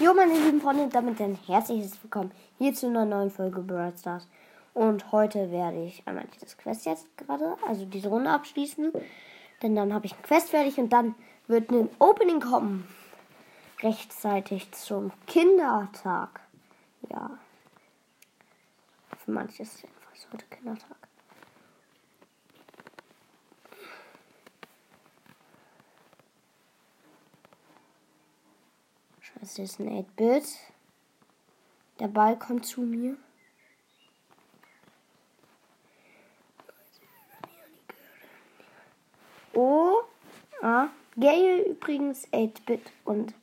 Jo, meine lieben Freunde, damit ein herzliches Willkommen hier zu einer neuen Folge Brawl Stars. Und heute werde ich einmal dieses Quest jetzt gerade, also diese Runde abschließen. Denn dann habe ich ein Quest fertig und dann wird ein Opening kommen. Rechtzeitig zum Kindertag. Ja. Für manche ist es jedenfalls heute Kindertag. Das ist ein 8-Bit. Der Ball kommt zu mir. Oh, ah, Gale übrigens 8-Bit und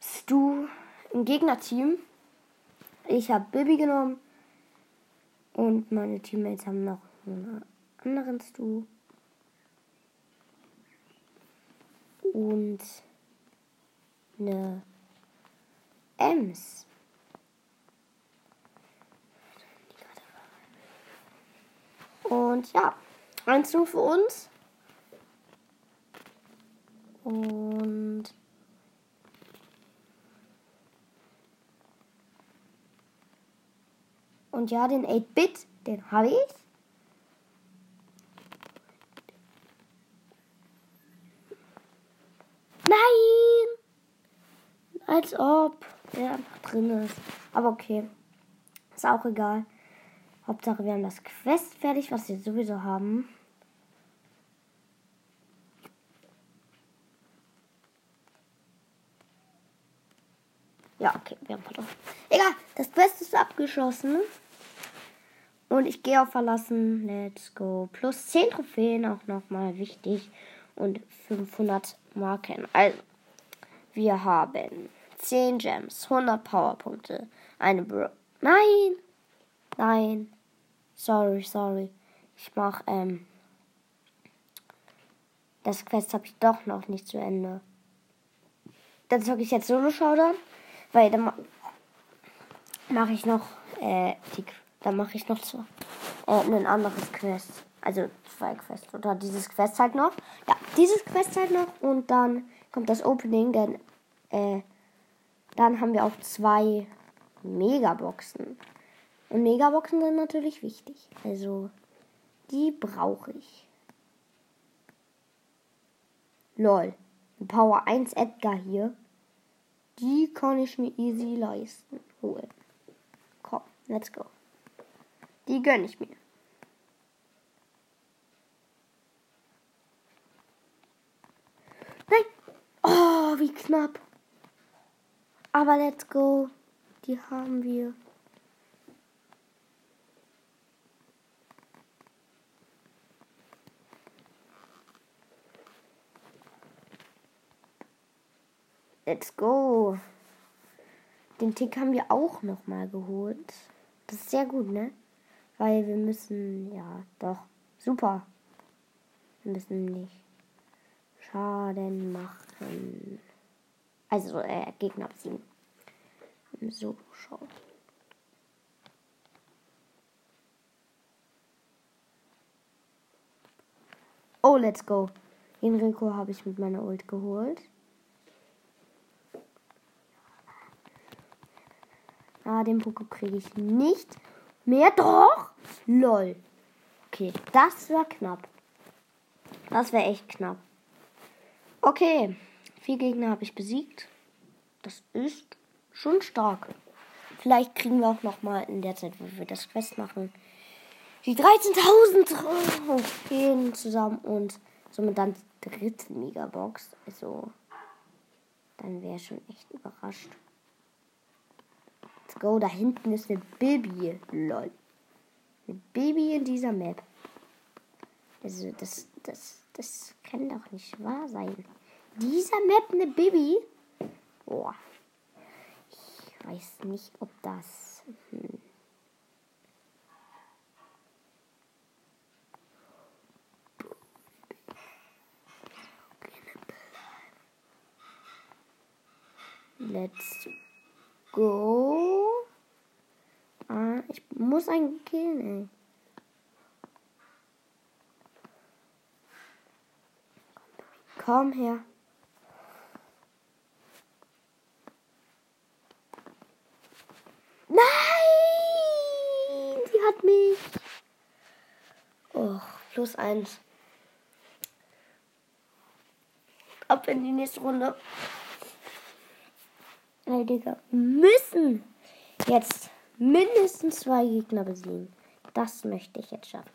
Stu im Gegnerteam. Ich habe Bibi genommen und meine Teammates haben noch einen anderen Stu. Und eine Ems. Und ja, 1 0 für uns. Und Und ja, den 8-Bit, den habe ich. Nein! Als ob der einfach drin ist. Aber okay. Ist auch egal. Hauptsache, wir haben das Quest fertig, was wir sowieso haben. Ja, okay, wir haben verloren. Egal, das Quest ist abgeschlossen. Und ich gehe auf Verlassen. Let's go. Plus 10 Trophäen, auch nochmal wichtig. Und 500 Marken. Also, wir haben 10 Gems, 100 Powerpunkte, eine Bro. Nein! Nein. Sorry, sorry. Ich mach, ähm. Das Quest habe ich doch noch nicht zu Ende. Dann zocke ich jetzt Solo Showdown. Weil dann mache ich noch, äh, die, dann mache ich noch so, äh, ein anderes Quest. Also zwei Quests. Oder dieses Quest halt noch. Ja, dieses Quest halt noch. Und dann kommt das Opening, denn, äh, dann haben wir auch zwei Megaboxen. Und Megaboxen sind natürlich wichtig. Also, die brauche ich. Lol. Power 1 Edgar hier. Die kann ich mir easy leisten. Holen. Komm, let's go. Die gönne ich mir. Nein! Oh, wie knapp. Aber let's go. Die haben wir. Let's go. Den Tick haben wir auch noch mal geholt. Das ist sehr gut, ne? Weil wir müssen, ja, doch, super. Wir müssen nicht Schaden machen. Also, äh, Gegner abziehen. So, schau. Oh, let's go. Den Rico habe ich mit meiner Ult geholt. Ah, den Poko kriege ich nicht mehr. Doch! Lol. Okay, das war knapp. Das wäre echt knapp. Okay, vier Gegner habe ich besiegt. Das ist schon stark. Vielleicht kriegen wir auch noch mal in der Zeit, wo wir das Quest machen, die 13.000 Trophäen zusammen und somit dann die dritte Megabox. Also, dann wäre schon echt überrascht. Let's go. Da hinten ist eine Baby. Lol. Eine Baby in dieser Map. Also, das, das, das kann doch nicht wahr sein. Dieser Map eine Baby? Boah. Ich weiß nicht, ob das. Hm. Let's go. Ah, ich muss einen killen, ey. Komm her. Plus eins. Ab in die nächste Runde. Ey, Digga. Müssen jetzt mindestens zwei Gegner besiegen. Das möchte ich jetzt schaffen.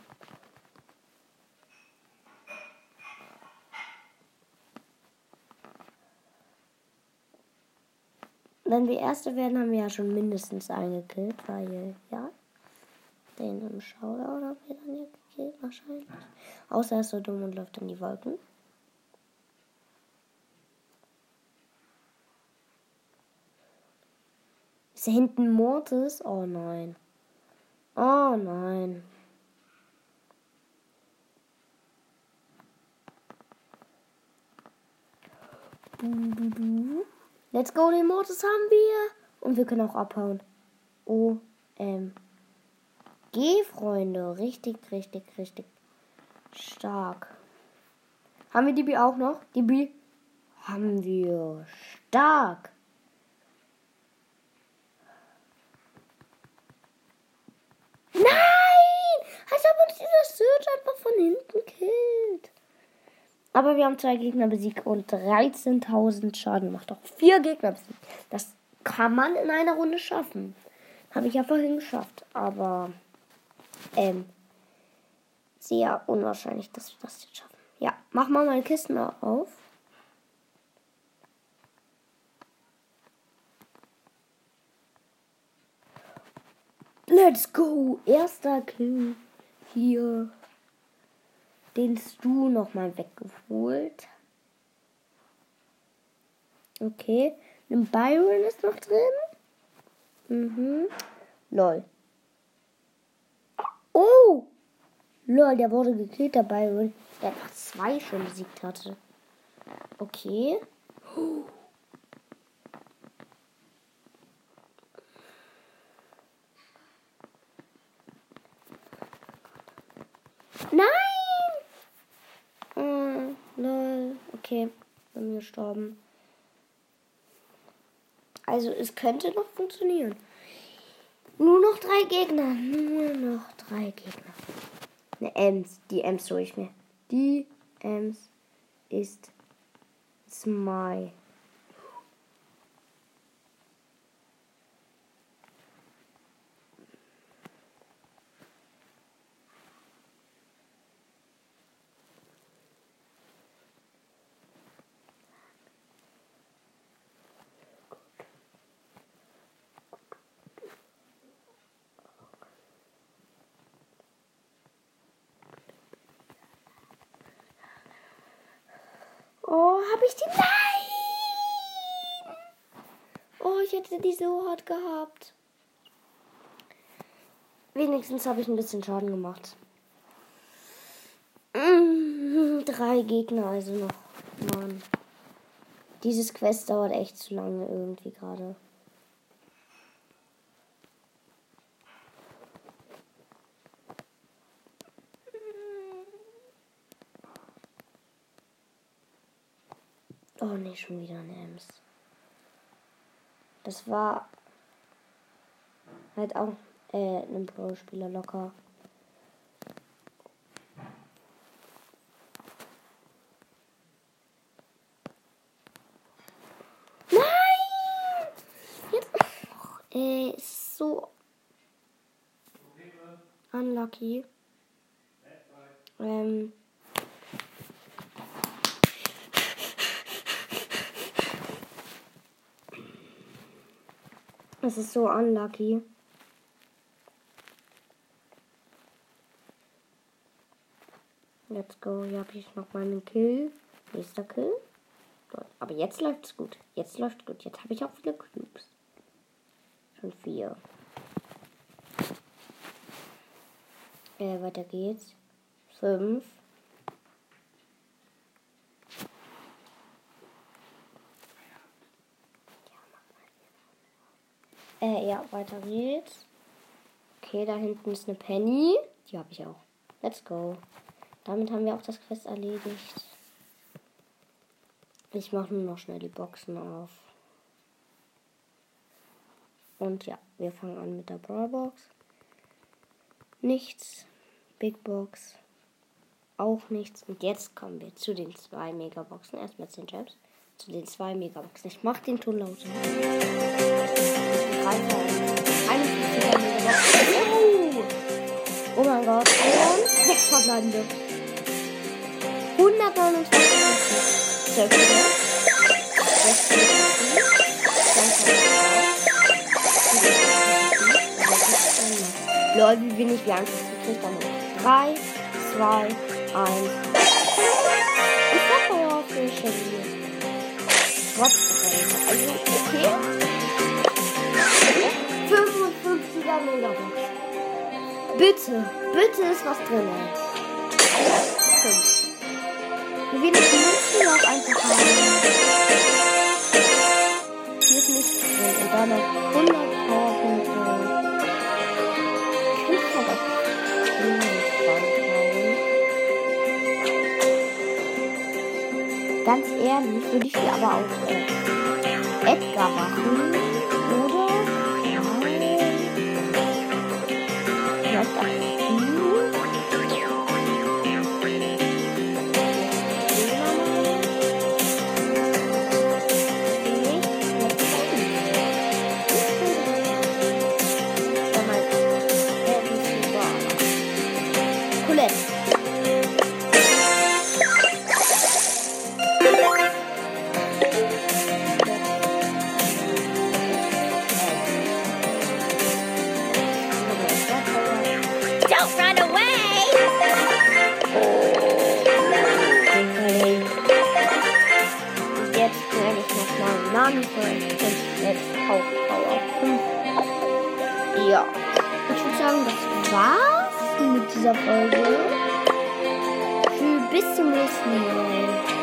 Wenn wir Erste werden, haben wir ja schon mindestens einen gekillt, weil, ja, den im Showdown haben wir dann ja gekillt, wahrscheinlich. Außer er ist so dumm und läuft in die Wolken. Ist da hinten Mortis? Oh nein. Oh nein. Let's go, den Mortis haben wir. Und wir können auch abhauen. O, M. G, Freunde. Richtig, richtig, richtig stark. Haben wir die B auch noch? Die B haben wir. Stark. Nein! Als ob uns dieser Search einfach von hinten killt. Aber wir haben zwei Gegner besiegt und 13.000 Schaden gemacht. Auch vier Gegner besiegt. Das kann man in einer Runde schaffen. Habe ich ja vorhin geschafft. Aber ähm, sehr unwahrscheinlich, dass wir das jetzt schaffen. Ja, mach mal meine Kisten auf. Let's go! Erster Kill hier den Stu nochmal weggeholt. Okay. Ein Byron ist noch drin. Mhm. Lol. Oh! Lol, der wurde gekillt, der Byron. Der einfach zwei schon besiegt hatte. Okay. Nein! Okay, bin gestorben. Also es könnte noch funktionieren. Nur noch drei Gegner. Nur noch drei Gegner. Eine Ems. Die Ems hole ich mir. Die Ems ist Smile. Oh, habe ich die? Nein! Oh, ich hätte die so hart gehabt. Wenigstens habe ich ein bisschen Schaden gemacht. Mm, drei Gegner also noch. Mann. Dieses Quest dauert echt zu lange irgendwie gerade. Oh nee, schon wieder ein Ems. Das war halt auch äh, ein Pro-Spieler locker. Ist so unlucky. Ähm. Es ist so unlucky. Let's go. Hier habe ich noch meinen Kill. Nächster Kill. Aber jetzt läuft es gut. Jetzt läuft gut. Jetzt habe ich auch viele Cubes. Schon vier. Äh, weiter geht's. Fünf. Äh, ja, weiter geht's. Okay, da hinten ist eine Penny. Die habe ich auch. Let's go. Damit haben wir auch das Quest erledigt. Ich mache nur noch schnell die Boxen auf. Und ja, wir fangen an mit der Brawlbox. Nichts. Big Box. Auch nichts. Und jetzt kommen wir zu den zwei Megaboxen. Erstmal 10 Gems. Zu den zwei Megaboxen. Ich mach den Ton lauter. Oh! mein Gott. Und 6 verbleibende. 129. 12 Lol, wie wenig wir einfach gekriegt haben. 3, 2, 1. Trotzdem. Also, okay. 55er Megabox. Bitte, bitte ist was drin. 5. Wie wenig müssen wir auch einfach haben. Hier ist nichts drin. Und dann noch 100 Ganz ehrlich würde ich sie aber auch äh, Edgar machen. Don't run away! Jetzt werde ich nochmal Nami veröffentlichen. Jetzt auch Power 5. Ja. Ich würde sagen, das war's mit dieser Folge. Bis zum nächsten Mal.